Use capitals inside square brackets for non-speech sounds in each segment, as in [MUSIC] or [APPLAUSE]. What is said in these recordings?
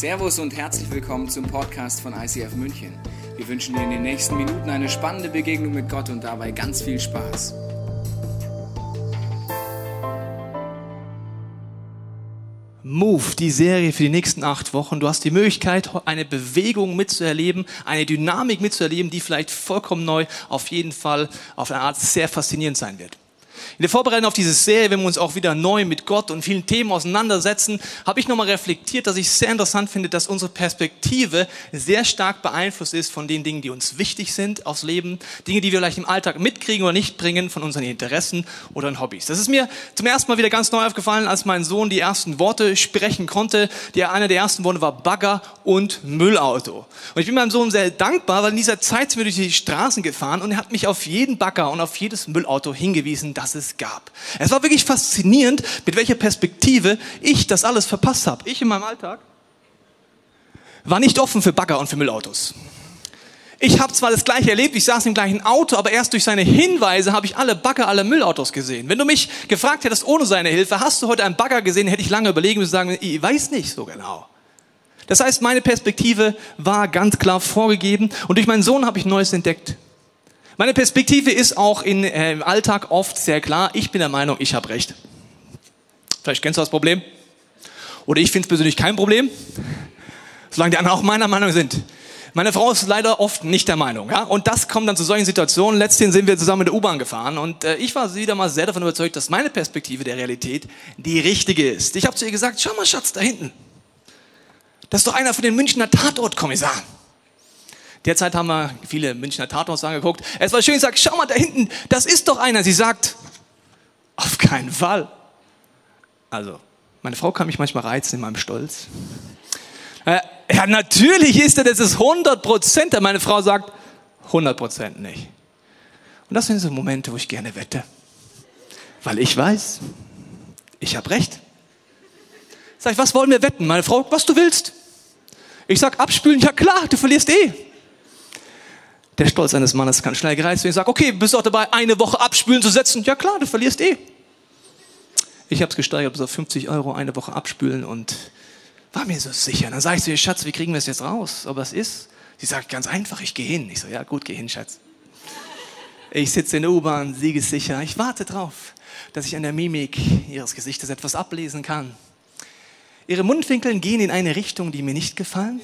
Servus und herzlich willkommen zum Podcast von ICF München. Wir wünschen dir in den nächsten Minuten eine spannende Begegnung mit Gott und dabei ganz viel Spaß. Move, die Serie für die nächsten acht Wochen. Du hast die Möglichkeit, eine Bewegung mitzuerleben, eine Dynamik mitzuerleben, die vielleicht vollkommen neu, auf jeden Fall auf eine Art sehr faszinierend sein wird. In der Vorbereitung auf diese Serie, wenn wir uns auch wieder neu mit Gott und vielen Themen auseinandersetzen, habe ich nochmal reflektiert, dass ich es sehr interessant finde, dass unsere Perspektive sehr stark beeinflusst ist von den Dingen, die uns wichtig sind aufs Leben, Dinge, die wir vielleicht im Alltag mitkriegen oder nicht bringen, von unseren Interessen oder Hobbys. Das ist mir zum ersten Mal wieder ganz neu aufgefallen, als mein Sohn die ersten Worte sprechen konnte. Die, einer der ersten Worte war Bagger und Müllauto. Und ich bin meinem Sohn sehr dankbar, weil in dieser Zeit sind wir durch die Straßen gefahren und er hat mich auf jeden Bagger und auf jedes Müllauto hingewiesen, dass es gab. Es war wirklich faszinierend, mit welcher Perspektive ich das alles verpasst habe. Ich in meinem Alltag war nicht offen für Bagger und für Müllautos. Ich habe zwar das gleiche erlebt, ich saß im gleichen Auto, aber erst durch seine Hinweise habe ich alle Bagger, alle Müllautos gesehen. Wenn du mich gefragt hättest ohne seine Hilfe, hast du heute einen Bagger gesehen, hätte ich lange überlegen müssen sagen, ich weiß nicht so genau. Das heißt, meine Perspektive war ganz klar vorgegeben und durch meinen Sohn habe ich Neues entdeckt. Meine Perspektive ist auch in, äh, im Alltag oft sehr klar. Ich bin der Meinung, ich habe recht. Vielleicht kennst du das Problem. Oder ich finde es persönlich kein Problem, solange die anderen auch meiner Meinung sind. Meine Frau ist leider oft nicht der Meinung. Ja? Und das kommt dann zu solchen Situationen. Letztendlich sind wir zusammen mit der U-Bahn gefahren und äh, ich war wieder mal sehr davon überzeugt, dass meine Perspektive der Realität die richtige ist. Ich habe zu ihr gesagt, schau mal Schatz, da hinten. Das ist doch einer von den Münchner Tatortkommissaren. Derzeit haben wir viele Münchner Tatorts angeguckt. Es war schön, ich sage, schau mal da hinten, das ist doch einer. Sie sagt, auf keinen Fall. Also, meine Frau kann mich manchmal reizen in meinem Stolz. Äh, ja, natürlich ist er, das ist 100 Prozent. Meine Frau sagt, 100 Prozent nicht. Und das sind so Momente, wo ich gerne wette. Weil ich weiß, ich habe recht. Sag ich, was wollen wir wetten? Meine Frau, was du willst. Ich sag, abspülen, ja klar, du verlierst eh. Der Stolz eines Mannes kann schnell gereizt werden. Ich sage, okay, bist du auch dabei, eine Woche abspülen zu setzen? Ja klar, du verlierst eh. Ich habe es gesteigert bis auf 50 Euro eine Woche abspülen und war mir so sicher. Dann sage ich zu ihr, Schatz, wie kriegen wir es jetzt raus? Aber es ist, sie sagt ganz einfach, ich gehe hin. Ich so, ja gut, geh hin, Schatz. Ich sitze in der U-Bahn, siegessicher. Ich warte drauf, dass ich an der Mimik ihres Gesichtes etwas ablesen kann. Ihre Mundwinkel gehen in eine Richtung, die mir nicht gefallen.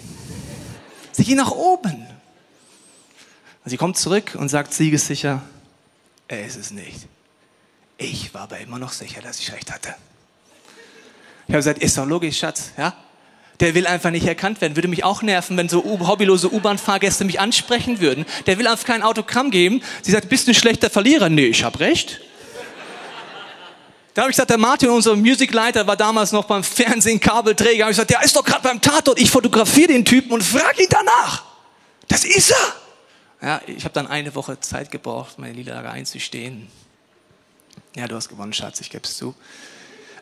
Sie gehen nach oben. Und sie kommt zurück und sagt siegessicher, er ist es nicht. Ich war aber immer noch sicher, dass ich recht hatte. Ich habe gesagt, ist doch logisch, Schatz, ja? Der will einfach nicht erkannt werden. Würde mich auch nerven, wenn so hobbylose U-Bahn-Fahrgäste mich ansprechen würden. Der will einfach kein Autogramm geben. Sie sagt, bist du ein schlechter Verlierer? Nee, ich habe recht. Da habe ich gesagt, der Martin, unser Musicleiter, war damals noch beim Fernsehen Kabelträger. Habe ich gesagt, der ist doch gerade beim Tatort. Ich fotografiere den Typen und frage ihn danach. Das ist er. Ja, ich habe dann eine Woche Zeit gebraucht, meine Niederlage einzustehen. Ja, du hast gewonnen, Schatz, ich gebe es zu.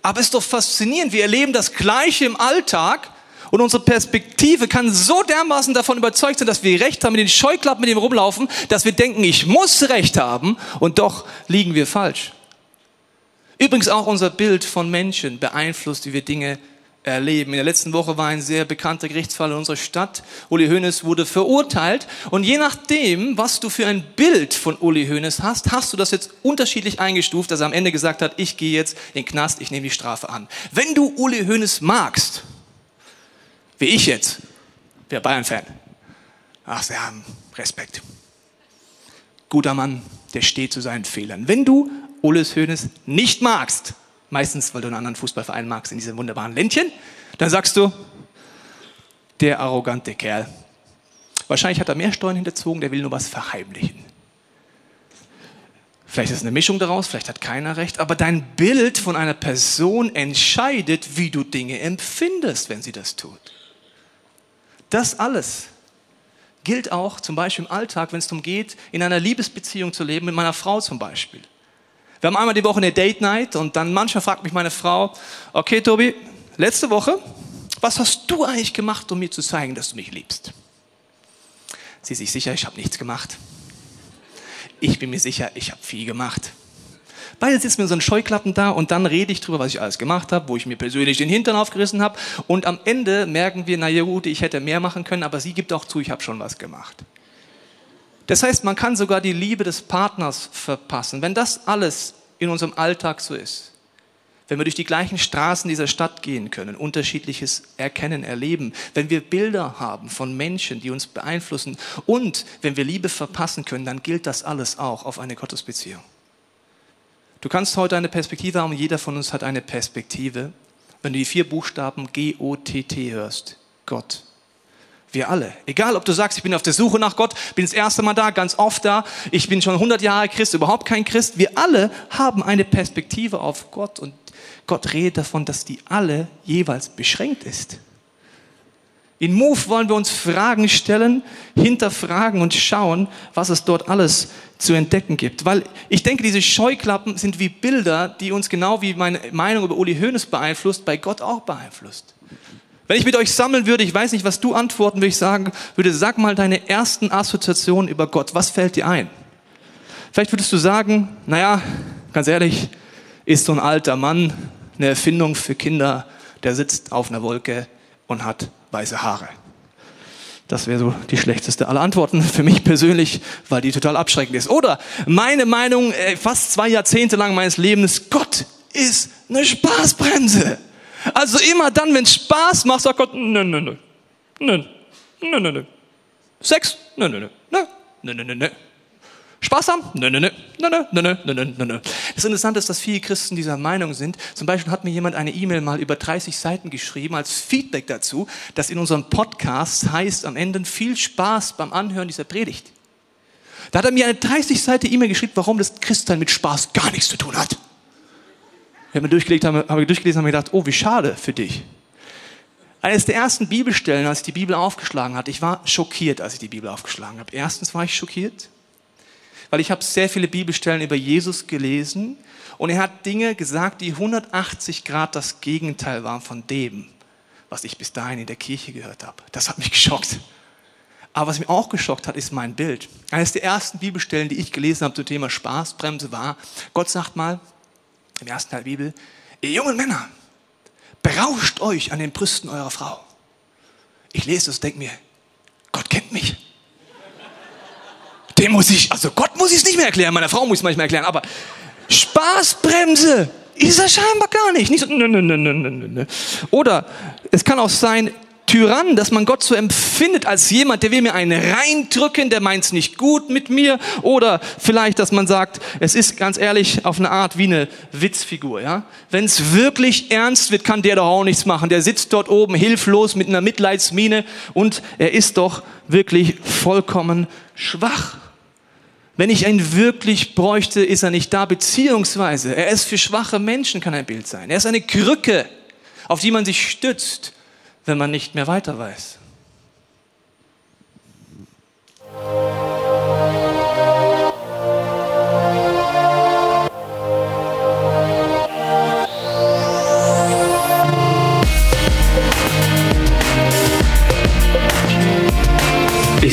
Aber es ist doch faszinierend, wir erleben das Gleiche im Alltag und unsere Perspektive kann so dermaßen davon überzeugt sein, dass wir Recht haben, mit den Scheuklappen mit dem rumlaufen, dass wir denken, ich muss Recht haben und doch liegen wir falsch. Übrigens auch unser Bild von Menschen beeinflusst, wie wir Dinge erleben. In der letzten Woche war ein sehr bekannter Gerichtsfall in unserer Stadt. Uli Hoeneß wurde verurteilt. Und je nachdem, was du für ein Bild von Uli Hoeneß hast, hast du das jetzt unterschiedlich eingestuft, dass er am Ende gesagt hat, ich gehe jetzt in den Knast, ich nehme die Strafe an. Wenn du Uli Hoeneß magst, wie ich jetzt, wäre Bayern-Fan. Ach, wir haben Respekt. Guter Mann, der steht zu seinen Fehlern. Wenn du Uli Hoeneß nicht magst, meistens weil du einen anderen Fußballverein magst, in diesem wunderbaren Ländchen, dann sagst du, der arrogante Kerl. Wahrscheinlich hat er mehr Steuern hinterzogen, der will nur was verheimlichen. Vielleicht ist eine Mischung daraus, vielleicht hat keiner recht, aber dein Bild von einer Person entscheidet, wie du Dinge empfindest, wenn sie das tut. Das alles gilt auch zum Beispiel im Alltag, wenn es darum geht, in einer Liebesbeziehung zu leben, mit meiner Frau zum Beispiel. Wir haben einmal die Woche eine Date Night und dann manchmal fragt mich meine Frau, okay Tobi, letzte Woche, was hast du eigentlich gemacht, um mir zu zeigen, dass du mich liebst? Sie ist sich sicher, ich habe nichts gemacht. Ich bin mir sicher, ich habe viel gemacht. Beide sitzen mit so einen Scheuklappen da und dann rede ich drüber, was ich alles gemacht habe, wo ich mir persönlich den Hintern aufgerissen habe. Und am Ende merken wir, naja gut, ich hätte mehr machen können, aber sie gibt auch zu, ich habe schon was gemacht. Das heißt, man kann sogar die Liebe des Partners verpassen. Wenn das alles in unserem Alltag so ist, wenn wir durch die gleichen Straßen dieser Stadt gehen können, unterschiedliches erkennen, erleben, wenn wir Bilder haben von Menschen, die uns beeinflussen und wenn wir Liebe verpassen können, dann gilt das alles auch auf eine Gottesbeziehung. Du kannst heute eine Perspektive haben, jeder von uns hat eine Perspektive, wenn du die vier Buchstaben G-O-T-T hörst. Gott. Wir alle. Egal, ob du sagst, ich bin auf der Suche nach Gott, bin das erste Mal da, ganz oft da, ich bin schon 100 Jahre Christ, überhaupt kein Christ. Wir alle haben eine Perspektive auf Gott und Gott redet davon, dass die alle jeweils beschränkt ist. In Move wollen wir uns Fragen stellen, hinterfragen und schauen, was es dort alles zu entdecken gibt. Weil ich denke, diese Scheuklappen sind wie Bilder, die uns genau wie meine Meinung über Uli Hoeneß beeinflusst, bei Gott auch beeinflusst. Wenn ich mit euch sammeln würde, ich weiß nicht, was du antworten würde ich sagen, würde, sag mal deine ersten Assoziationen über Gott. Was fällt dir ein? Vielleicht würdest du sagen, naja, ganz ehrlich, ist so ein alter Mann eine Erfindung für Kinder, der sitzt auf einer Wolke und hat weiße Haare. Das wäre so die schlechteste aller Antworten für mich persönlich, weil die total abschreckend ist. Oder meine Meinung, äh, fast zwei Jahrzehnte lang meines Lebens, Gott ist eine Spaßbremse. Also immer dann, wenn Spaß macht, sagt Gott, nö, nö, nö. Nö, nö, nö, nö. Sex? Nö, nö, nö. Nö, nö, nö, nö. Spaß haben? Nö, nö, nö. Nö, nö, nö, nö, nö, nö, nö. Das Interessante ist, dass viele Christen dieser Meinung sind. Zum Beispiel hat mir jemand eine E-Mail mal über 30 Seiten geschrieben als Feedback dazu, dass in unserem Podcast heißt am Ende viel Spaß beim Anhören dieser Predigt. Da hat er mir eine 30 Seite E-Mail geschrieben, warum das Christsein mit Spaß gar nichts zu tun hat. Ich habe mir durchgelegt, habe, habe durchgelesen und habe gedacht, oh, wie schade für dich. Eines der ersten Bibelstellen, als ich die Bibel aufgeschlagen hatte, ich war schockiert, als ich die Bibel aufgeschlagen habe. Erstens war ich schockiert, weil ich habe sehr viele Bibelstellen über Jesus gelesen und er hat Dinge gesagt, die 180 Grad das Gegenteil waren von dem, was ich bis dahin in der Kirche gehört habe. Das hat mich [LAUGHS] geschockt. Aber was mich auch geschockt hat, ist mein Bild. Eines der ersten Bibelstellen, die ich gelesen habe zum Thema Spaßbremse war, Gott sagt mal, im ersten Teil Bibel, ihr jungen Männer, berauscht euch an den Brüsten eurer Frau. Ich lese das und denke mir, Gott kennt mich. Dem muss ich, also Gott muss ich es nicht mehr erklären, meiner Frau muss ich es manchmal erklären, aber Spaßbremse ist er scheinbar gar nicht. Nicht so, nö, nö, nö, nö, nö. Oder es kann auch sein, Tyrann, dass man Gott so empfindet als jemand, der will mir einen reindrücken, der meint es nicht gut mit mir. Oder vielleicht, dass man sagt, es ist ganz ehrlich auf eine Art wie eine Witzfigur. Ja? Wenn es wirklich ernst wird, kann der doch auch nichts machen. Der sitzt dort oben hilflos mit einer Mitleidsmine und er ist doch wirklich vollkommen schwach. Wenn ich ihn wirklich bräuchte, ist er nicht da, beziehungsweise er ist für schwache Menschen, kann ein Bild sein. Er ist eine Krücke, auf die man sich stützt wenn man nicht mehr weiter weiß.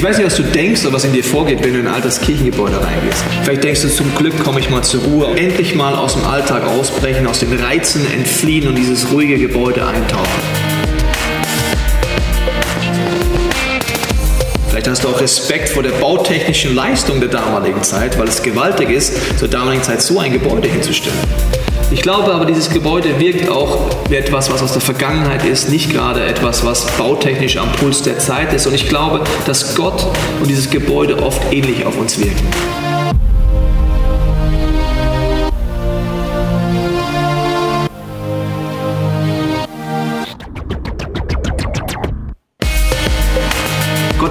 Ich weiß nicht, was du denkst oder was in dir vorgeht, wenn du in ein altes Kirchengebäude reingehst. Vielleicht denkst du, zum Glück komme ich mal zur Ruhe, endlich mal aus dem Alltag ausbrechen, aus den Reizen entfliehen und dieses ruhige Gebäude eintauchen. Hast auch Respekt vor der bautechnischen Leistung der damaligen Zeit, weil es gewaltig ist, zur damaligen Zeit so ein Gebäude hinzustellen. Ich glaube aber, dieses Gebäude wirkt auch wie etwas, was aus der Vergangenheit ist, nicht gerade etwas, was bautechnisch am Puls der Zeit ist. Und ich glaube, dass Gott und dieses Gebäude oft ähnlich auf uns wirken.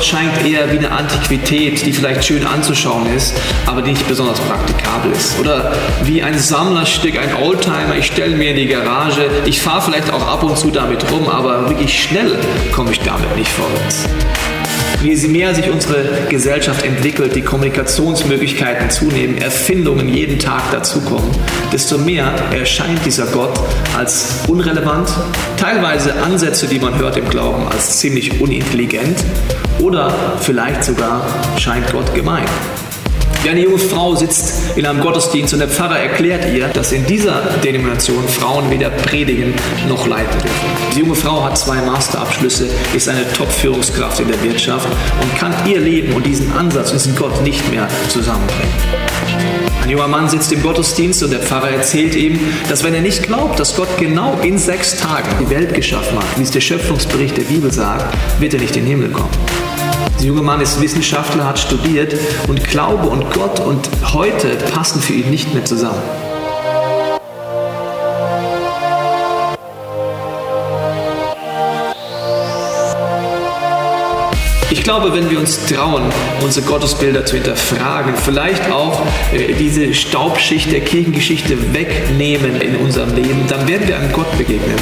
Gott scheint eher wie eine Antiquität, die vielleicht schön anzuschauen ist, aber die nicht besonders praktikabel ist. Oder wie ein Sammlerstück, ein Oldtimer, ich stelle mir in die Garage, ich fahre vielleicht auch ab und zu damit rum, aber wirklich schnell komme ich damit nicht vorwärts. Je mehr sich unsere Gesellschaft entwickelt, die Kommunikationsmöglichkeiten zunehmen, Erfindungen jeden Tag dazukommen, desto mehr erscheint dieser Gott als unrelevant, teilweise Ansätze, die man hört im Glauben, als ziemlich unintelligent oder vielleicht sogar scheint Gott gemein. Eine junge Frau sitzt in einem Gottesdienst und der Pfarrer erklärt ihr, dass in dieser Denomination Frauen weder predigen noch leiten dürfen. Die junge Frau hat zwei Masterabschlüsse, ist eine Top-Führungskraft in der Wirtschaft und kann ihr Leben und diesen Ansatz, diesen Gott nicht mehr zusammenbringen. Ein junger Mann sitzt im Gottesdienst und der Pfarrer erzählt ihm, dass wenn er nicht glaubt, dass Gott genau in sechs Tagen die Welt geschaffen hat, wie es der Schöpfungsbericht der Bibel sagt, wird er nicht in den Himmel kommen. Der junge Mann ist Wissenschaftler, hat studiert und Glaube und Gott und heute passen für ihn nicht mehr zusammen. Ich glaube, wenn wir uns trauen, unsere Gottesbilder zu hinterfragen, vielleicht auch äh, diese Staubschicht der Kirchengeschichte wegnehmen in unserem Leben, dann werden wir einem Gott begegnen,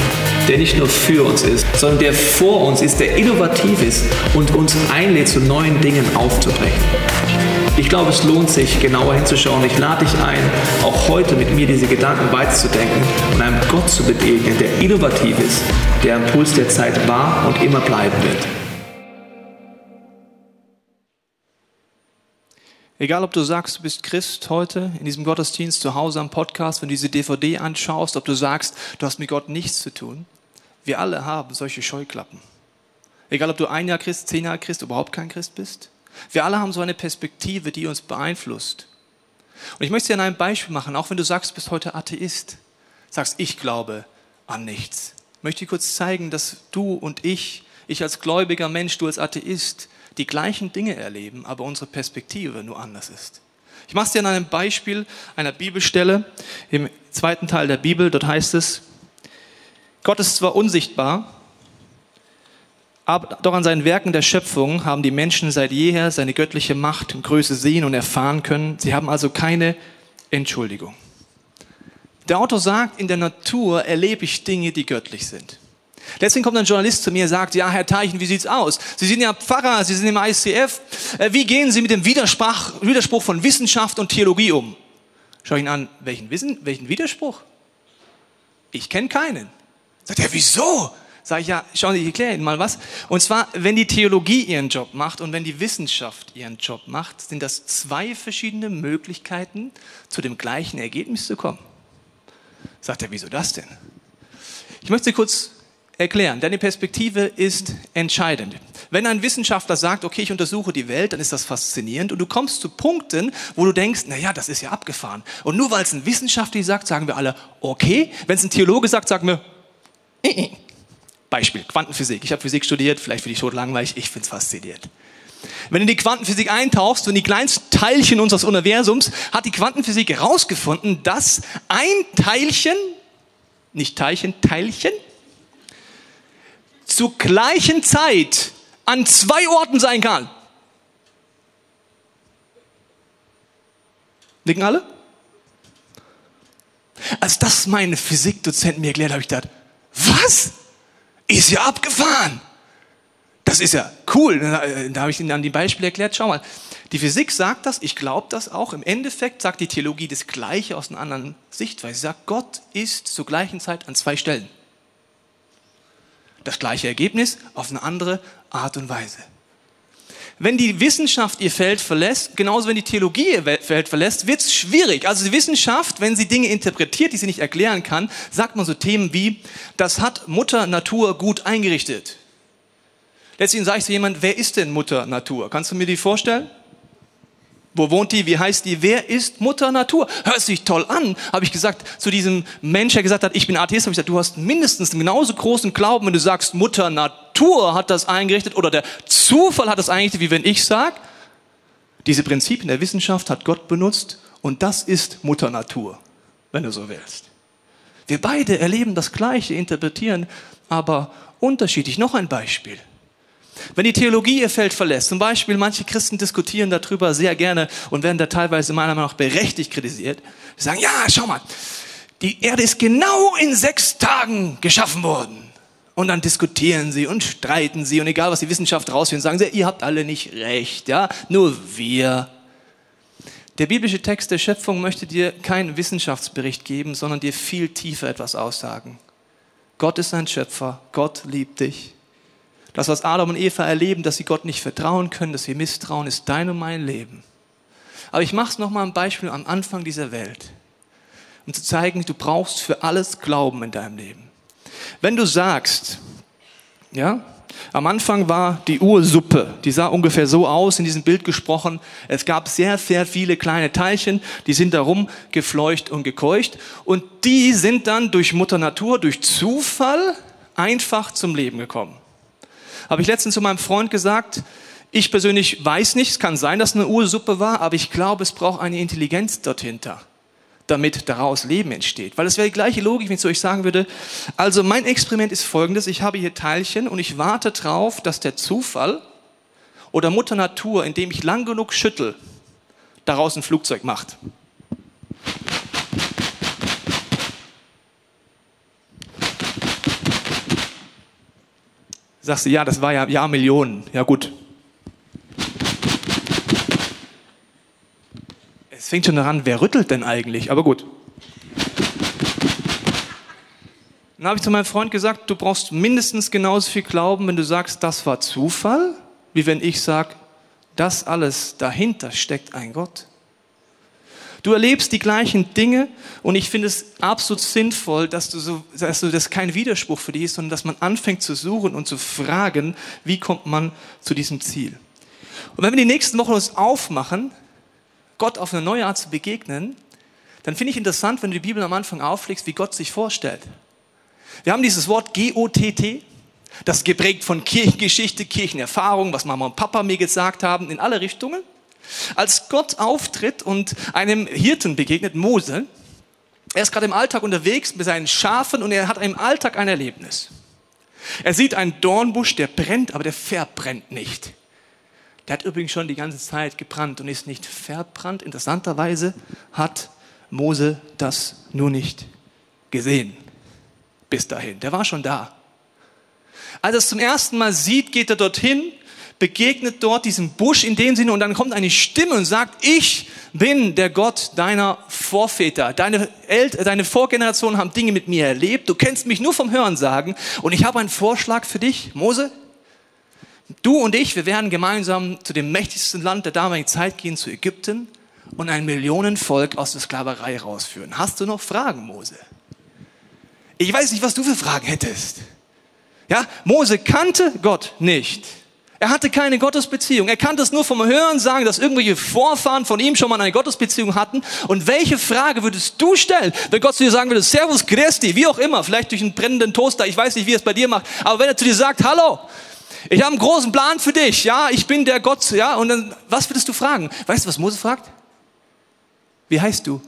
der nicht nur für uns ist, sondern der vor uns ist, der innovativ ist und uns einlädt, zu neuen Dingen aufzubrechen. Ich glaube, es lohnt sich, genauer hinzuschauen. Ich lade dich ein, auch heute mit mir diese Gedanken weiterzudenken und einem Gott zu begegnen, der innovativ ist, der am Puls der Zeit war und immer bleiben wird. Egal, ob du sagst, du bist Christ heute in diesem Gottesdienst, zu Hause am Podcast, wenn du diese DVD anschaust, ob du sagst, du hast mit Gott nichts zu tun. Wir alle haben solche Scheuklappen. Egal, ob du ein Jahr Christ, zehn Jahre Christ, überhaupt kein Christ bist. Wir alle haben so eine Perspektive, die uns beeinflusst. Und ich möchte dir ein Beispiel machen, auch wenn du sagst, du bist heute Atheist, sagst, ich glaube an nichts. Ich möchte dir kurz zeigen, dass du und ich, ich als gläubiger Mensch, du als Atheist, die gleichen Dinge erleben, aber unsere Perspektive nur anders ist. Ich mache es dir an einem Beispiel einer Bibelstelle im zweiten Teil der Bibel. Dort heißt es, Gott ist zwar unsichtbar, aber doch an seinen Werken der Schöpfung haben die Menschen seit jeher seine göttliche Macht und Größe sehen und erfahren können. Sie haben also keine Entschuldigung. Der Autor sagt, in der Natur erlebe ich Dinge, die göttlich sind. Deswegen kommt ein Journalist zu mir und sagt, ja, Herr Teichen, wie sieht's aus? Sie sind ja Pfarrer, Sie sind im ICF. Äh, wie gehen Sie mit dem Widerspruch, Widerspruch von Wissenschaft und Theologie um? Schau ihn an, welchen, Wissen, welchen Widerspruch? Ich kenne keinen. Sagt er, wieso? Sag ich, ja, schauen Sie, ich erkläre Ihnen mal was. Und zwar, wenn die Theologie ihren Job macht und wenn die Wissenschaft ihren Job macht, sind das zwei verschiedene Möglichkeiten, zu dem gleichen Ergebnis zu kommen. Sagt er, wieso das denn? Ich möchte kurz erklären. Deine Perspektive ist entscheidend. Wenn ein Wissenschaftler sagt, okay, ich untersuche die Welt, dann ist das faszinierend und du kommst zu Punkten, wo du denkst, na ja, das ist ja abgefahren. Und nur weil es ein Wissenschaftler sagt, sagen wir alle, okay. Wenn es ein Theologe sagt, sagen wir, äh, äh. Beispiel, Quantenphysik. Ich habe Physik studiert, vielleicht finde ich tot langweilig, ich finde es faszinierend. Wenn du in die Quantenphysik eintauchst und die kleinsten Teilchen unseres Universums, hat die Quantenphysik herausgefunden, dass ein Teilchen, nicht Teilchen, Teilchen, zur gleichen Zeit an zwei Orten sein kann. Nicken alle? Als das meine Physikdozent mir erklärt, habe ich gedacht, was? Ist ja abgefahren. Das ist ja cool. Da habe ich Ihnen dann die Beispiele erklärt. Schau mal, die Physik sagt das, ich glaube das auch. Im Endeffekt sagt die Theologie das Gleiche aus einer anderen Sichtweise. Sie sagt, Gott ist zur gleichen Zeit an zwei Stellen das gleiche Ergebnis auf eine andere Art und Weise. Wenn die Wissenschaft ihr Feld verlässt, genauso wenn die Theologie ihr Feld verlässt, wird es schwierig. Also die Wissenschaft, wenn sie Dinge interpretiert, die sie nicht erklären kann, sagt man so Themen wie, das hat Mutter Natur gut eingerichtet. Letztlich sage ich zu jemand, wer ist denn Mutter Natur? Kannst du mir die vorstellen? Wo wohnt die? Wie heißt die? Wer ist Mutter Natur? Hört sich toll an, habe ich gesagt zu diesem Mensch, der gesagt hat, ich bin Atheist, habe ich gesagt, du hast mindestens einen genauso großen Glauben, wenn du sagst, Mutter Natur hat das eingerichtet oder der Zufall hat das eingerichtet, wie wenn ich sage, diese Prinzipien der Wissenschaft hat Gott benutzt und das ist Mutter Natur, wenn du so willst. Wir beide erleben das Gleiche, interpretieren aber unterschiedlich. Noch ein Beispiel. Wenn die Theologie ihr Feld verlässt, zum Beispiel manche Christen diskutieren darüber sehr gerne und werden da teilweise meiner Meinung nach berechtigt kritisiert, die sagen, ja, schau mal, die Erde ist genau in sechs Tagen geschaffen worden. Und dann diskutieren sie und streiten sie und egal was die Wissenschaft rausfindet, sagen sie, ihr habt alle nicht recht, ja, nur wir. Der biblische Text der Schöpfung möchte dir keinen Wissenschaftsbericht geben, sondern dir viel tiefer etwas aussagen. Gott ist ein Schöpfer, Gott liebt dich. Das, was Adam und Eva erleben, dass sie Gott nicht vertrauen können, dass sie misstrauen, ist dein und mein Leben. Aber ich mache es nochmal ein Beispiel am Anfang dieser Welt, um zu zeigen, du brauchst für alles Glauben in deinem Leben. Wenn du sagst, ja, am Anfang war die Ursuppe, die sah ungefähr so aus, in diesem Bild gesprochen. Es gab sehr, sehr viele kleine Teilchen, die sind darum gefleucht und gekeucht. Und die sind dann durch Mutter Natur, durch Zufall einfach zum Leben gekommen. Habe ich letztens zu meinem Freund gesagt, ich persönlich weiß nicht, es kann sein, dass es eine Ursuppe war, aber ich glaube, es braucht eine Intelligenz dort damit daraus Leben entsteht. Weil es wäre die gleiche Logik, wenn ich zu euch sagen würde, also mein Experiment ist folgendes, ich habe hier Teilchen und ich warte darauf, dass der Zufall oder Mutter Natur, indem ich lang genug schüttel, daraus ein Flugzeug macht. Sagst du, ja, das war ja, ja Millionen. Ja gut, Es fängt schon daran, wer rüttelt denn eigentlich? Aber gut. Dann habe ich zu meinem Freund gesagt, du brauchst mindestens genauso viel Glauben, wenn du sagst, das war Zufall, wie wenn ich sage, das alles dahinter steckt ein Gott. Du erlebst die gleichen Dinge und ich finde es absolut sinnvoll, dass du so, dass du das kein Widerspruch für dich ist, sondern dass man anfängt zu suchen und zu fragen, wie kommt man zu diesem Ziel. Und wenn wir die nächsten Wochen uns aufmachen, Gott auf eine neue Art zu begegnen, dann finde ich interessant, wenn du die Bibel am Anfang auflegst, wie Gott sich vorstellt. Wir haben dieses Wort G-O-T-T, das ist geprägt von Kirchengeschichte, Kirchenerfahrung, was Mama und Papa mir gesagt haben, in alle Richtungen. Als Gott auftritt und einem Hirten begegnet, Mose, er ist gerade im Alltag unterwegs mit seinen Schafen und er hat im Alltag ein Erlebnis. Er sieht einen Dornbusch, der brennt, aber der verbrennt nicht. Der hat übrigens schon die ganze Zeit gebrannt und ist nicht verbrannt. Interessanterweise hat Mose das nur nicht gesehen. Bis dahin. Der war schon da. Als er es zum ersten Mal sieht, geht er dorthin, begegnet dort diesem Busch in dem Sinne und dann kommt eine Stimme und sagt, ich bin der Gott deiner Vorväter. Deine, El deine Vorgenerationen haben Dinge mit mir erlebt. Du kennst mich nur vom Hören sagen und ich habe einen Vorschlag für dich, Mose. Du und ich, wir werden gemeinsam zu dem mächtigsten Land der damaligen Zeit gehen, zu Ägypten und ein Millionenvolk aus der Sklaverei rausführen. Hast du noch Fragen, Mose? Ich weiß nicht, was du für Fragen hättest. Ja, Mose kannte Gott nicht. Er hatte keine Gottesbeziehung. Er kannte es nur vom Hören sagen, dass irgendwelche Vorfahren von ihm schon mal eine Gottesbeziehung hatten. Und welche Frage würdest du stellen, wenn Gott zu dir sagen würde, Servus Christi, wie auch immer, vielleicht durch einen brennenden Toaster, ich weiß nicht, wie er es bei dir macht, aber wenn er zu dir sagt, hallo, ich habe einen großen Plan für dich. Ja, ich bin der Gott. Ja, und dann, was würdest du fragen? Weißt du, was Mose fragt? Wie heißt du?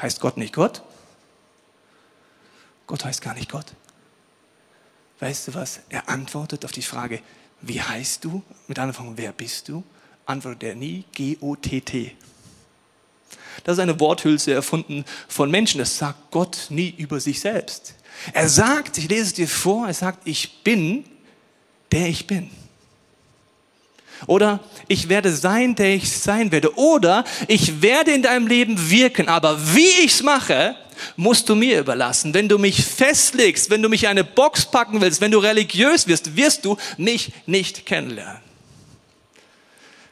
Heißt Gott nicht Gott? Gott heißt gar nicht Gott. Weißt du was? Er antwortet auf die Frage, wie heißt du? Mit Anfang, wer bist du? Antwortet er nie, G-O-T-T. Das ist eine Worthülse erfunden von Menschen. Das sagt Gott nie über sich selbst. Er sagt, ich lese es dir vor, er sagt, ich bin, der ich bin. Oder ich werde sein, der ich sein werde. Oder ich werde in deinem Leben wirken, aber wie ich es mache, musst du mir überlassen. Wenn du mich festlegst, wenn du mich in eine Box packen willst, wenn du religiös wirst, wirst du mich nicht kennenlernen.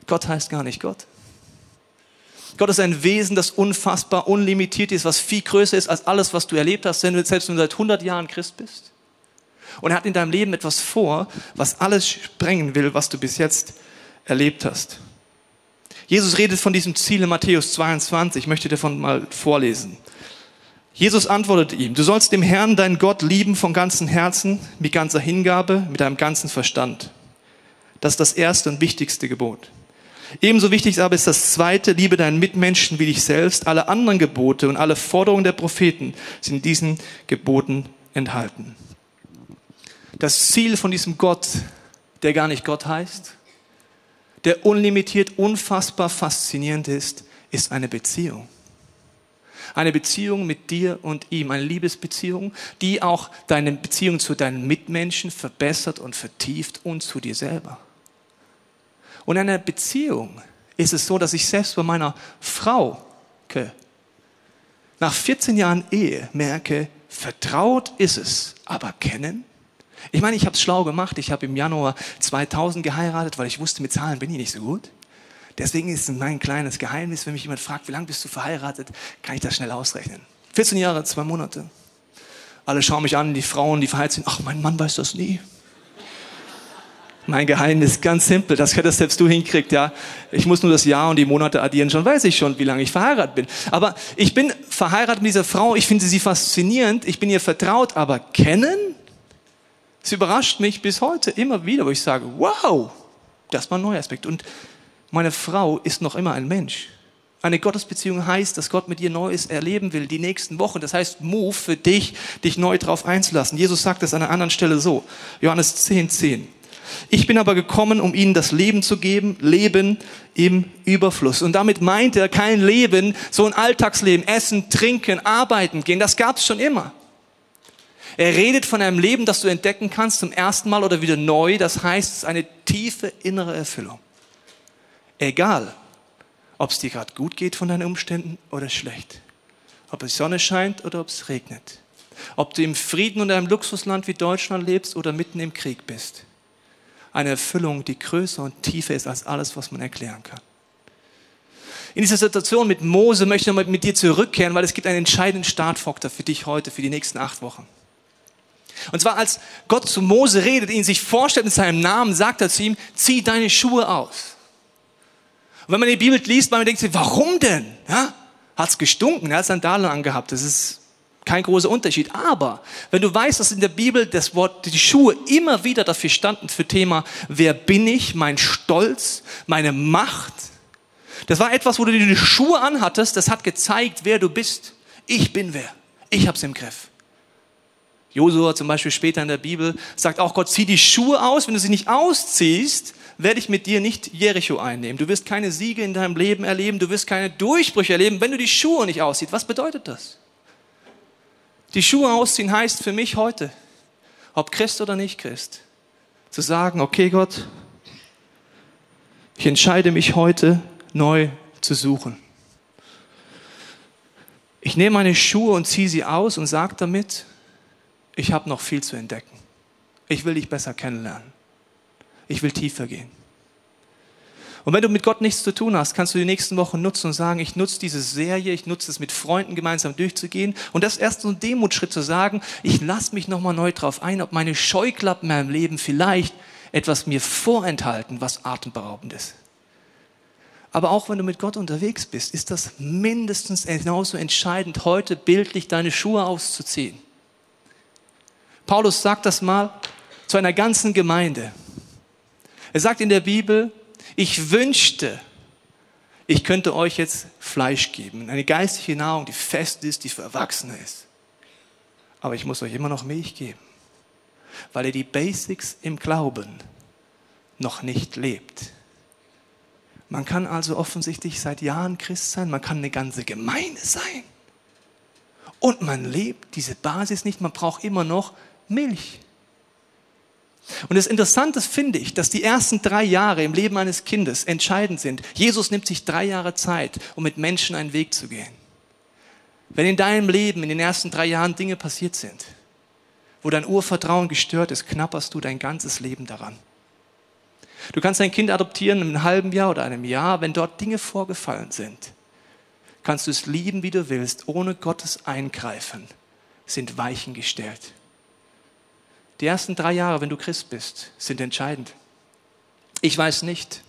Gott heißt gar nicht Gott. Gott ist ein Wesen, das unfassbar unlimitiert ist, was viel größer ist als alles, was du erlebt hast, selbst wenn du seit 100 Jahren Christ bist. Und er hat in deinem Leben etwas vor, was alles sprengen will, was du bis jetzt erlebt hast. Jesus redet von diesem Ziel in Matthäus 22. Ich möchte davon mal vorlesen. Jesus antwortet ihm, du sollst dem Herrn, deinen Gott, lieben von ganzem Herzen, mit ganzer Hingabe, mit deinem ganzen Verstand. Das ist das erste und wichtigste Gebot. Ebenso wichtig aber ist das zweite, liebe deinen Mitmenschen wie dich selbst. Alle anderen Gebote und alle Forderungen der Propheten sind in diesen Geboten enthalten. Das Ziel von diesem Gott, der gar nicht Gott heißt, der unlimitiert, unfassbar faszinierend ist, ist eine Beziehung. Eine Beziehung mit dir und ihm, eine Liebesbeziehung, die auch deine Beziehung zu deinen Mitmenschen verbessert und vertieft und zu dir selber. Und in einer Beziehung ist es so, dass ich selbst bei meiner Frau nach 14 Jahren Ehe merke, vertraut ist es, aber kennen? Ich meine, ich habe es schlau gemacht. Ich habe im Januar 2000 geheiratet, weil ich wusste, mit Zahlen bin ich nicht so gut. Deswegen ist mein kleines Geheimnis, wenn mich jemand fragt, wie lange bist du verheiratet, kann ich das schnell ausrechnen. 14 Jahre, zwei Monate. Alle schauen mich an, die Frauen, die verheiratet sind. Ach, mein Mann weiß das nie. Mein Geheimnis, ganz simpel, das hättest selbst du hinkriegt, ja. Ich muss nur das Jahr und die Monate addieren, schon weiß ich schon, wie lange ich verheiratet bin. Aber ich bin verheiratet mit dieser Frau, ich finde sie faszinierend, ich bin ihr vertraut, aber kennen? Es überrascht mich bis heute immer wieder, wo ich sage, wow, das war ein neuer Aspekt. Und meine Frau ist noch immer ein Mensch. Eine Gottesbeziehung heißt, dass Gott mit dir Neues erleben will, die nächsten Wochen. Das heißt, move für dich, dich neu drauf einzulassen. Jesus sagt es an einer anderen Stelle so. Johannes 10, 10. Ich bin aber gekommen, um ihnen das Leben zu geben, Leben im Überfluss. Und damit meint er kein Leben, so ein Alltagsleben, essen, trinken, arbeiten gehen. Das gab es schon immer. Er redet von einem Leben, das du entdecken kannst zum ersten Mal oder wieder neu. Das heißt, es ist eine tiefe innere Erfüllung. Egal, ob es dir gerade gut geht von deinen Umständen oder schlecht. Ob es Sonne scheint oder ob es regnet. Ob du im Frieden und einem Luxusland wie Deutschland lebst oder mitten im Krieg bist eine Erfüllung, die größer und tiefer ist als alles, was man erklären kann. In dieser Situation mit Mose möchte ich nochmal mit dir zurückkehren, weil es gibt einen entscheidenden Startfaktor für dich heute, für die nächsten acht Wochen. Und zwar, als Gott zu Mose redet, ihn sich vorstellt in seinem Namen, sagt er zu ihm, zieh deine Schuhe aus. Und wenn man die Bibel liest, man denkt sich, warum denn? Ja? Hat's gestunken, er hat Sandalen angehabt. Das ist kein großer Unterschied. Aber wenn du weißt, dass in der Bibel das Wort, die Schuhe immer wieder dafür standen für Thema, wer bin ich, mein Stolz, meine Macht. Das war etwas, wo du die Schuhe anhattest, das hat gezeigt, wer du bist. Ich bin wer. Ich hab's im Griff. Josua zum Beispiel später in der Bibel sagt auch Gott, zieh die Schuhe aus. Wenn du sie nicht ausziehst, werde ich mit dir nicht Jericho einnehmen. Du wirst keine Siege in deinem Leben erleben. Du wirst keine Durchbrüche erleben, wenn du die Schuhe nicht ausziehst. Was bedeutet das? Die Schuhe ausziehen heißt für mich heute, ob Christ oder nicht Christ, zu sagen, okay Gott, ich entscheide mich heute neu zu suchen. Ich nehme meine Schuhe und ziehe sie aus und sage damit, ich habe noch viel zu entdecken. Ich will dich besser kennenlernen. Ich will tiefer gehen. Und wenn du mit Gott nichts zu tun hast, kannst du die nächsten Wochen nutzen und sagen, ich nutze diese Serie, ich nutze es mit Freunden gemeinsam durchzugehen. Und das ist erst so ein Demutschritt zu sagen, ich lasse mich nochmal neu drauf ein, ob meine Scheuklappen in meinem Leben vielleicht etwas mir vorenthalten, was atemberaubend ist. Aber auch wenn du mit Gott unterwegs bist, ist das mindestens genauso entscheidend, heute bildlich deine Schuhe auszuziehen. Paulus sagt das mal zu einer ganzen Gemeinde. Er sagt in der Bibel, ich wünschte, ich könnte euch jetzt Fleisch geben, eine geistliche Nahrung, die fest ist, die für Erwachsene ist. Aber ich muss euch immer noch Milch geben, weil ihr die Basics im Glauben noch nicht lebt. Man kann also offensichtlich seit Jahren Christ sein, man kann eine ganze Gemeinde sein. Und man lebt diese Basis nicht, man braucht immer noch Milch. Und das Interessante finde ich, dass die ersten drei Jahre im Leben eines Kindes entscheidend sind. Jesus nimmt sich drei Jahre Zeit, um mit Menschen einen Weg zu gehen. Wenn in deinem Leben in den ersten drei Jahren Dinge passiert sind, wo dein Urvertrauen gestört ist, knapperst du dein ganzes Leben daran. Du kannst dein Kind adoptieren in einem halben Jahr oder einem Jahr, wenn dort Dinge vorgefallen sind. Kannst du es lieben, wie du willst, ohne Gottes Eingreifen sind Weichen gestellt. Die ersten drei Jahre, wenn du Christ bist, sind entscheidend. Ich weiß nicht,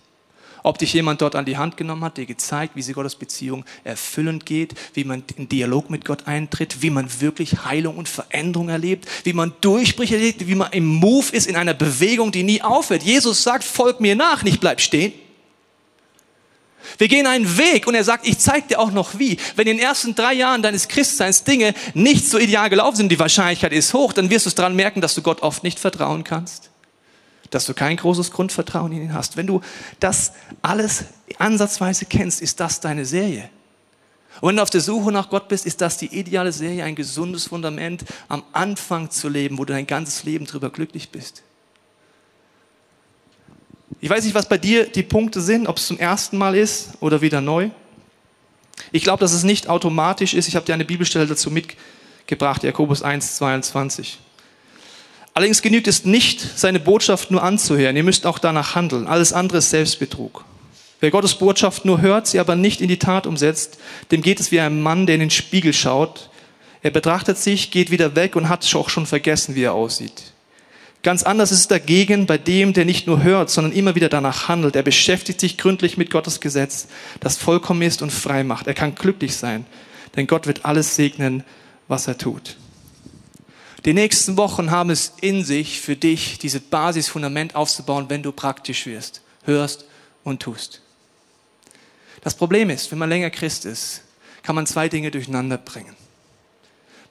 ob dich jemand dort an die Hand genommen hat, dir gezeigt, wie sie Gottes Beziehung erfüllend geht, wie man in Dialog mit Gott eintritt, wie man wirklich Heilung und Veränderung erlebt, wie man Durchbrüche erlebt, wie man im Move ist in einer Bewegung, die nie aufhört. Jesus sagt, folg mir nach, nicht bleib stehen. Wir gehen einen Weg und er sagt, ich zeige dir auch noch wie. Wenn in den ersten drei Jahren deines Christseins Dinge nicht so ideal gelaufen sind, die Wahrscheinlichkeit ist hoch, dann wirst du es daran merken, dass du Gott oft nicht vertrauen kannst. Dass du kein großes Grundvertrauen in ihn hast. Wenn du das alles ansatzweise kennst, ist das deine Serie. Und wenn du auf der Suche nach Gott bist, ist das die ideale Serie, ein gesundes Fundament am Anfang zu leben, wo du dein ganzes Leben drüber glücklich bist. Ich weiß nicht, was bei dir die Punkte sind, ob es zum ersten Mal ist oder wieder neu. Ich glaube, dass es nicht automatisch ist. Ich habe dir eine Bibelstelle dazu mitgebracht, Jakobus 1, 22. Allerdings genügt es nicht, seine Botschaft nur anzuhören. Ihr müsst auch danach handeln. Alles andere ist Selbstbetrug. Wer Gottes Botschaft nur hört, sie aber nicht in die Tat umsetzt, dem geht es wie ein Mann, der in den Spiegel schaut. Er betrachtet sich, geht wieder weg und hat auch schon vergessen, wie er aussieht. Ganz anders ist es dagegen bei dem, der nicht nur hört, sondern immer wieder danach handelt. Er beschäftigt sich gründlich mit Gottes Gesetz, das vollkommen ist und frei macht. Er kann glücklich sein, denn Gott wird alles segnen, was er tut. Die nächsten Wochen haben es in sich für dich, dieses Basisfundament aufzubauen, wenn du praktisch wirst, hörst und tust. Das Problem ist, wenn man länger Christ ist, kann man zwei Dinge durcheinander bringen.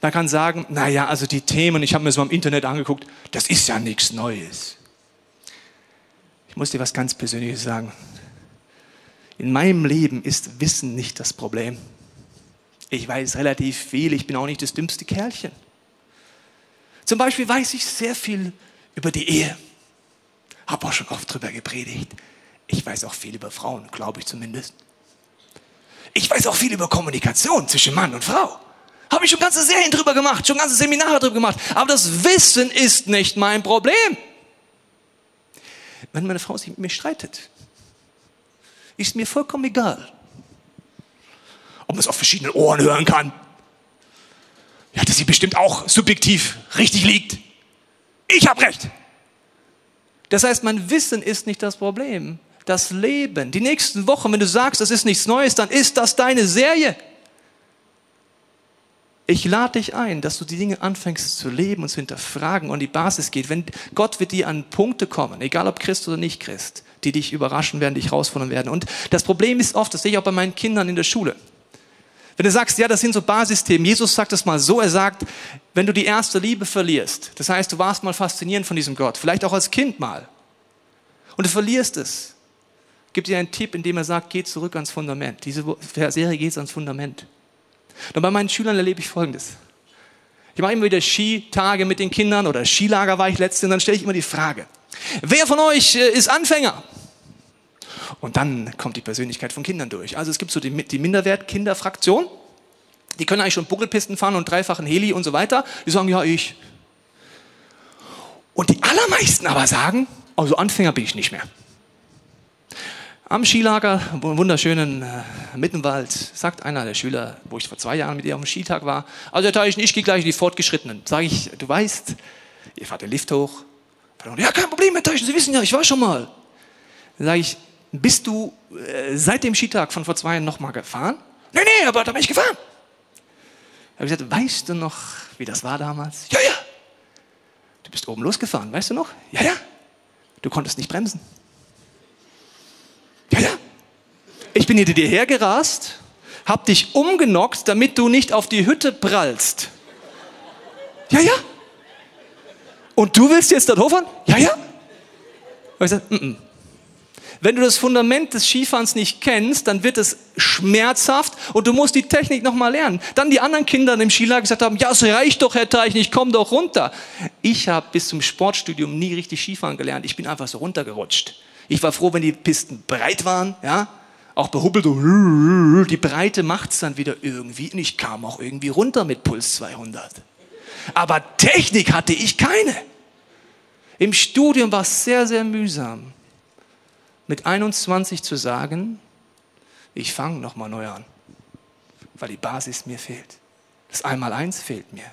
Man kann sagen, naja, also die Themen, ich habe mir so im Internet angeguckt, das ist ja nichts Neues. Ich muss dir was ganz Persönliches sagen. In meinem Leben ist Wissen nicht das Problem. Ich weiß relativ viel, ich bin auch nicht das dümmste Kerlchen. Zum Beispiel weiß ich sehr viel über die Ehe. Habe auch schon oft drüber gepredigt. Ich weiß auch viel über Frauen, glaube ich zumindest. Ich weiß auch viel über Kommunikation zwischen Mann und Frau. Habe ich schon ganze Serien drüber gemacht, schon ganze Seminare drüber gemacht. Aber das Wissen ist nicht mein Problem. Wenn meine Frau sich mit mir streitet, ist mir vollkommen egal. Ob man es auf verschiedenen Ohren hören kann. Ja, dass sie bestimmt auch subjektiv richtig liegt. Ich habe recht. Das heißt, mein Wissen ist nicht das Problem. Das Leben. Die nächsten Wochen, wenn du sagst, das ist nichts Neues, dann ist das deine Serie. Ich lade dich ein, dass du die Dinge anfängst zu leben und zu hinterfragen und die Basis geht. Wenn Gott wird dir an Punkte kommen, egal ob Christ oder nicht Christ, die dich überraschen werden, dich herausfordern werden. Und das Problem ist oft, das sehe ich auch bei meinen Kindern in der Schule. Wenn du sagst, ja, das sind so Basisthemen. Jesus sagt es mal so, er sagt, wenn du die erste Liebe verlierst, das heißt, du warst mal faszinierend von diesem Gott, vielleicht auch als Kind mal, und du verlierst es, gibt dir einen Tipp, indem er sagt, geh zurück ans Fundament. Diese Serie geht ans Fundament. Und bei meinen Schülern erlebe ich Folgendes. Ich mache immer wieder Skitage mit den Kindern oder Skilager war ich letztens, und dann stelle ich immer die Frage, wer von euch äh, ist Anfänger? Und dann kommt die Persönlichkeit von Kindern durch. Also es gibt so die, die Minderwert-Kinderfraktion, die können eigentlich schon Buckelpisten fahren und dreifachen Heli und so weiter. Die sagen, ja, ich. Und die allermeisten aber sagen, also Anfänger bin ich nicht mehr. Am Skilager, im wunderschönen äh, Mittenwald, sagt einer der Schüler, wo ich vor zwei Jahren mit ihr auf dem Skitag war, also Herr Teichen, ich gehe gleich in die Fortgeschrittenen. Sage ich, du weißt, ihr fahrt den Lift hoch. Ja, kein Problem, Herr Teichen, Sie wissen ja, ich war schon mal. Sage ich, bist du äh, seit dem Skitag von vor zwei Jahren nochmal gefahren? Nee, nee, aber da bin ich gefahren. Ich habe gesagt, weißt du noch, wie das war damals? Ja, ja. Du bist oben losgefahren, weißt du noch? Ja, ja. Du konntest nicht bremsen. Ja, ja. Ich bin hinter dir hergerast, hab dich umgenockt, damit du nicht auf die Hütte prallst. Ja, ja. Und du willst jetzt dort hochfahren? Ja, ja. Und ich sag, mm -mm. Wenn du das Fundament des Skifahrens nicht kennst, dann wird es schmerzhaft und du musst die Technik nochmal lernen. Dann die anderen Kinder im Skilager gesagt haben, ja, es reicht doch, Herr Teichen, ich komme doch runter. Ich habe bis zum Sportstudium nie richtig Skifahren gelernt. Ich bin einfach so runtergerutscht. Ich war froh, wenn die Pisten breit waren, ja, auch behubbelt, [LAUGHS] die Breite macht es dann wieder irgendwie und ich kam auch irgendwie runter mit Puls 200. Aber Technik hatte ich keine. Im Studium war es sehr, sehr mühsam, mit 21 zu sagen, ich fange nochmal neu an, weil die Basis mir fehlt. Das Einmaleins fehlt mir.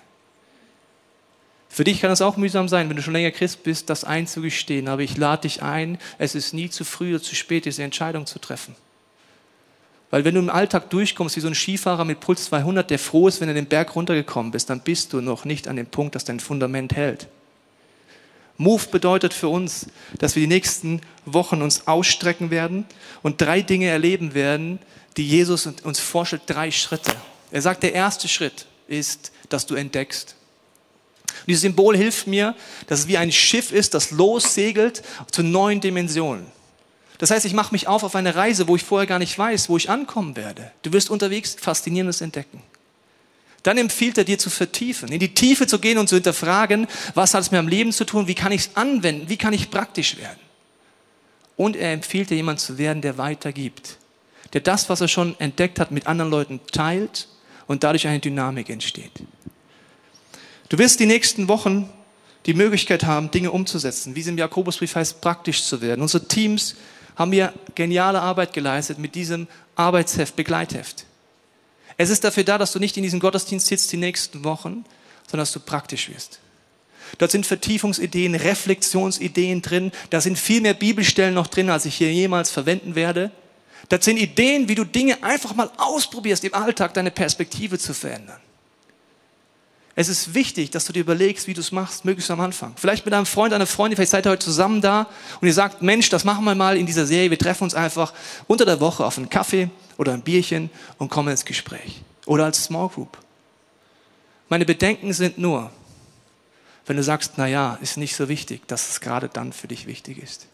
Für dich kann es auch mühsam sein, wenn du schon länger Christ bist, das einzugestehen. Aber ich lade dich ein, es ist nie zu früh oder zu spät, diese Entscheidung zu treffen. Weil wenn du im Alltag durchkommst wie so ein Skifahrer mit Puls 200, der froh ist, wenn du den Berg runtergekommen bist, dann bist du noch nicht an dem Punkt, dass dein Fundament hält. Move bedeutet für uns, dass wir die nächsten Wochen uns ausstrecken werden und drei Dinge erleben werden, die Jesus uns vorstellt, drei Schritte. Er sagt, der erste Schritt ist, dass du entdeckst. Und dieses Symbol hilft mir, dass es wie ein Schiff ist, das lossegelt zu neuen Dimensionen. Das heißt, ich mache mich auf auf eine Reise, wo ich vorher gar nicht weiß, wo ich ankommen werde. Du wirst unterwegs Faszinierendes entdecken. Dann empfiehlt er dir zu vertiefen, in die Tiefe zu gehen und zu hinterfragen, was hat es mit meinem Leben zu tun, wie kann ich es anwenden, wie kann ich praktisch werden. Und er empfiehlt dir jemand zu werden, der weitergibt, der das, was er schon entdeckt hat, mit anderen Leuten teilt und dadurch eine Dynamik entsteht. Du wirst die nächsten Wochen die Möglichkeit haben, Dinge umzusetzen, wie es im Jakobusbrief heißt, praktisch zu werden. Unsere Teams haben hier geniale Arbeit geleistet mit diesem Arbeitsheft, Begleitheft. Es ist dafür da, dass du nicht in diesem Gottesdienst sitzt die nächsten Wochen, sondern dass du praktisch wirst. Dort sind Vertiefungsideen, Reflexionsideen drin. Da sind viel mehr Bibelstellen noch drin, als ich hier jemals verwenden werde. Das sind Ideen, wie du Dinge einfach mal ausprobierst, im Alltag deine Perspektive zu verändern. Es ist wichtig, dass du dir überlegst, wie du es machst, möglichst am Anfang. Vielleicht mit einem Freund, einer Freundin, vielleicht seid ihr heute zusammen da und ihr sagt, Mensch, das machen wir mal in dieser Serie. Wir treffen uns einfach unter der Woche auf einen Kaffee oder ein Bierchen und kommen ins Gespräch. Oder als Small Group. Meine Bedenken sind nur, wenn du sagst, na ja, ist nicht so wichtig, dass es gerade dann für dich wichtig ist.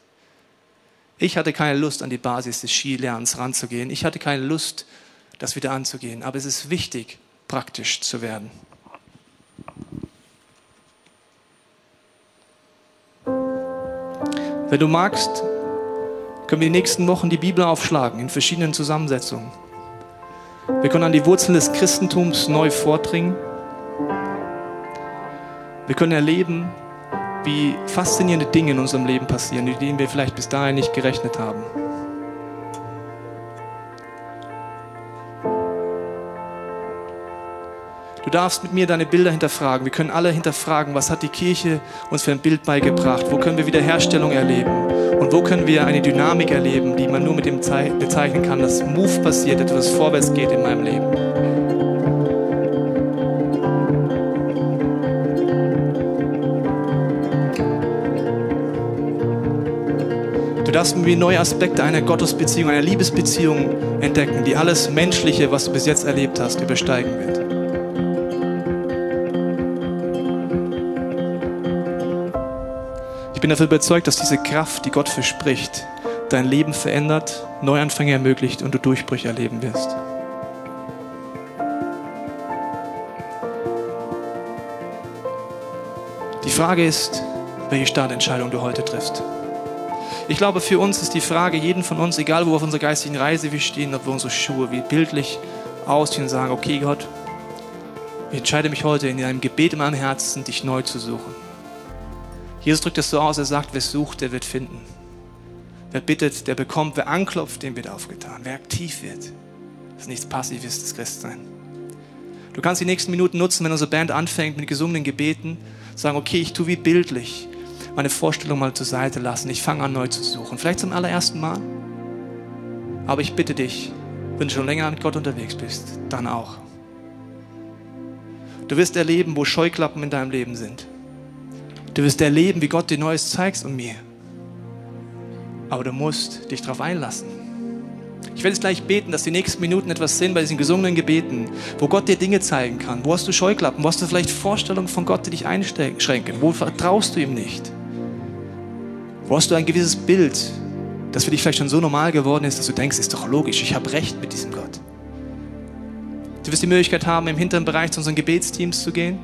Ich hatte keine Lust, an die Basis des Skilernens ranzugehen. Ich hatte keine Lust, das wieder anzugehen. Aber es ist wichtig, praktisch zu werden. Wenn du magst, können wir die nächsten Wochen die Bibel aufschlagen in verschiedenen Zusammensetzungen. Wir können an die Wurzeln des Christentums neu vordringen. Wir können erleben, wie faszinierende Dinge in unserem Leben passieren, mit denen wir vielleicht bis dahin nicht gerechnet haben. Du darfst mit mir deine Bilder hinterfragen. Wir können alle hinterfragen, was hat die Kirche uns für ein Bild beigebracht? Wo können wir Wiederherstellung erleben? Und wo können wir eine Dynamik erleben, die man nur mit dem bezeichnen kann, dass Move passiert, etwas vorwärts geht in meinem Leben? Du darfst mit mir neue Aspekte einer Gottesbeziehung, einer Liebesbeziehung entdecken, die alles Menschliche, was du bis jetzt erlebt hast, übersteigen wird. Ich bin dafür überzeugt, dass diese Kraft, die Gott verspricht, dein Leben verändert, Neuanfänge ermöglicht und du Durchbrüche erleben wirst. Die Frage ist, welche Startentscheidung du heute triffst. Ich glaube, für uns ist die Frage, jeden von uns, egal wo auf unserer geistigen Reise wir stehen, ob wir unsere Schuhe wie bildlich ausziehen und sagen, okay Gott, ich entscheide mich heute in einem Gebet in meinem Herzen, dich neu zu suchen. Jesus drückt es so aus, er sagt, wer sucht, der wird finden. Wer bittet, der bekommt. Wer anklopft, dem wird aufgetan. Wer aktiv wird, das ist nichts Passives, das Christsein. Du kannst die nächsten Minuten nutzen, wenn unsere Band anfängt mit gesungenen Gebeten, sagen, okay, ich tue wie bildlich meine Vorstellung mal zur Seite lassen. Ich fange an, neu zu suchen. Vielleicht zum allerersten Mal. Aber ich bitte dich, wenn du schon länger mit Gott unterwegs bist, dann auch. Du wirst erleben, wo Scheuklappen in deinem Leben sind. Du wirst erleben, wie Gott dir Neues zeigt und mir. Aber du musst dich darauf einlassen. Ich werde jetzt gleich beten, dass die nächsten Minuten etwas sind bei diesen gesungenen Gebeten, wo Gott dir Dinge zeigen kann. Wo hast du Scheuklappen? Wo hast du vielleicht Vorstellungen von Gott, die dich einschränken? Wo vertraust du ihm nicht? Wo hast du ein gewisses Bild, das für dich vielleicht schon so normal geworden ist, dass du denkst, ist doch logisch, ich habe recht mit diesem Gott. Du wirst die Möglichkeit haben, im hinteren Bereich zu unseren Gebetsteams zu gehen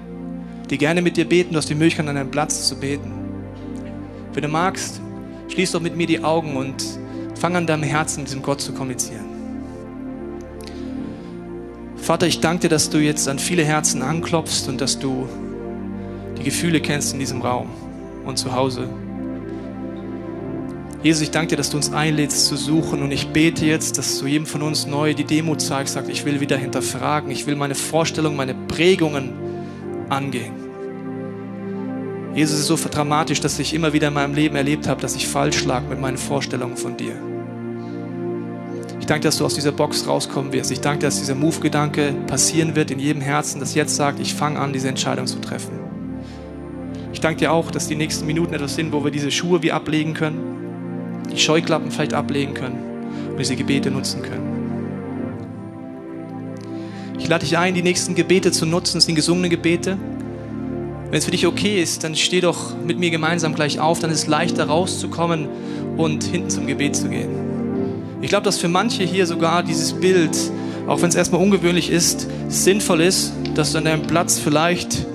die gerne mit dir beten. Du hast die Möglichkeit, an deinem Platz zu beten. Wenn du magst, schließ doch mit mir die Augen und fang an deinem Herzen mit diesem Gott zu kommunizieren. Vater, ich danke dir, dass du jetzt an viele Herzen anklopfst und dass du die Gefühle kennst in diesem Raum und zu Hause. Jesus, ich danke dir, dass du uns einlädst zu suchen und ich bete jetzt, dass du jedem von uns neu die Demo zeigst, sagt, ich will wieder hinterfragen, ich will meine Vorstellungen, meine Prägungen angehen. Jesus ist so dramatisch, dass ich immer wieder in meinem Leben erlebt habe, dass ich falsch lag mit meinen Vorstellungen von dir. Ich danke, dass du aus dieser Box rauskommen wirst. Ich danke, dass dieser Move-Gedanke passieren wird in jedem Herzen, das jetzt sagt, ich fange an, diese Entscheidung zu treffen. Ich danke dir auch, dass die nächsten Minuten etwas sind, wo wir diese Schuhe wie ablegen können, die Scheuklappen vielleicht ablegen können und diese Gebete nutzen können. Ich lade dich ein, die nächsten Gebete zu nutzen, das sind gesungene Gebete. Wenn es für dich okay ist, dann steh doch mit mir gemeinsam gleich auf, dann ist es leichter rauszukommen und hinten zum Gebet zu gehen. Ich glaube, dass für manche hier sogar dieses Bild, auch wenn es erstmal ungewöhnlich ist, sinnvoll ist, dass du an deinem Platz vielleicht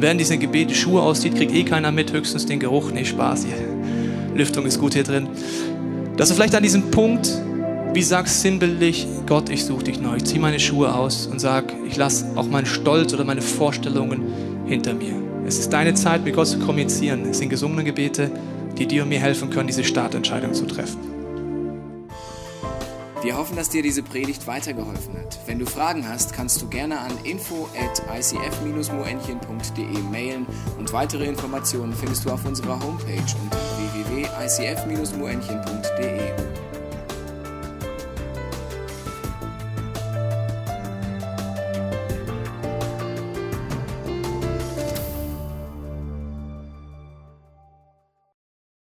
während dieser Gebete Schuhe auszieht, kriegt eh keiner mit, höchstens den Geruch. Nee, Spaß hier. Lüftung ist gut hier drin. Dass du vielleicht an diesem Punkt wie sagst sinnbildlich, Gott, ich suche dich neu. Ich ziehe meine Schuhe aus und sag, ich lasse auch meinen Stolz oder meine Vorstellungen hinter mir. Es ist deine Zeit, mit Gott zu kommunizieren. Es sind gesungene Gebete, die dir und mir helfen können, diese Startentscheidung zu treffen. Wir hoffen, dass dir diese Predigt weitergeholfen hat. Wenn du Fragen hast, kannst du gerne an info at icf-moenchen.de mailen und weitere Informationen findest du auf unserer Homepage unter www.icf-moenchen.de.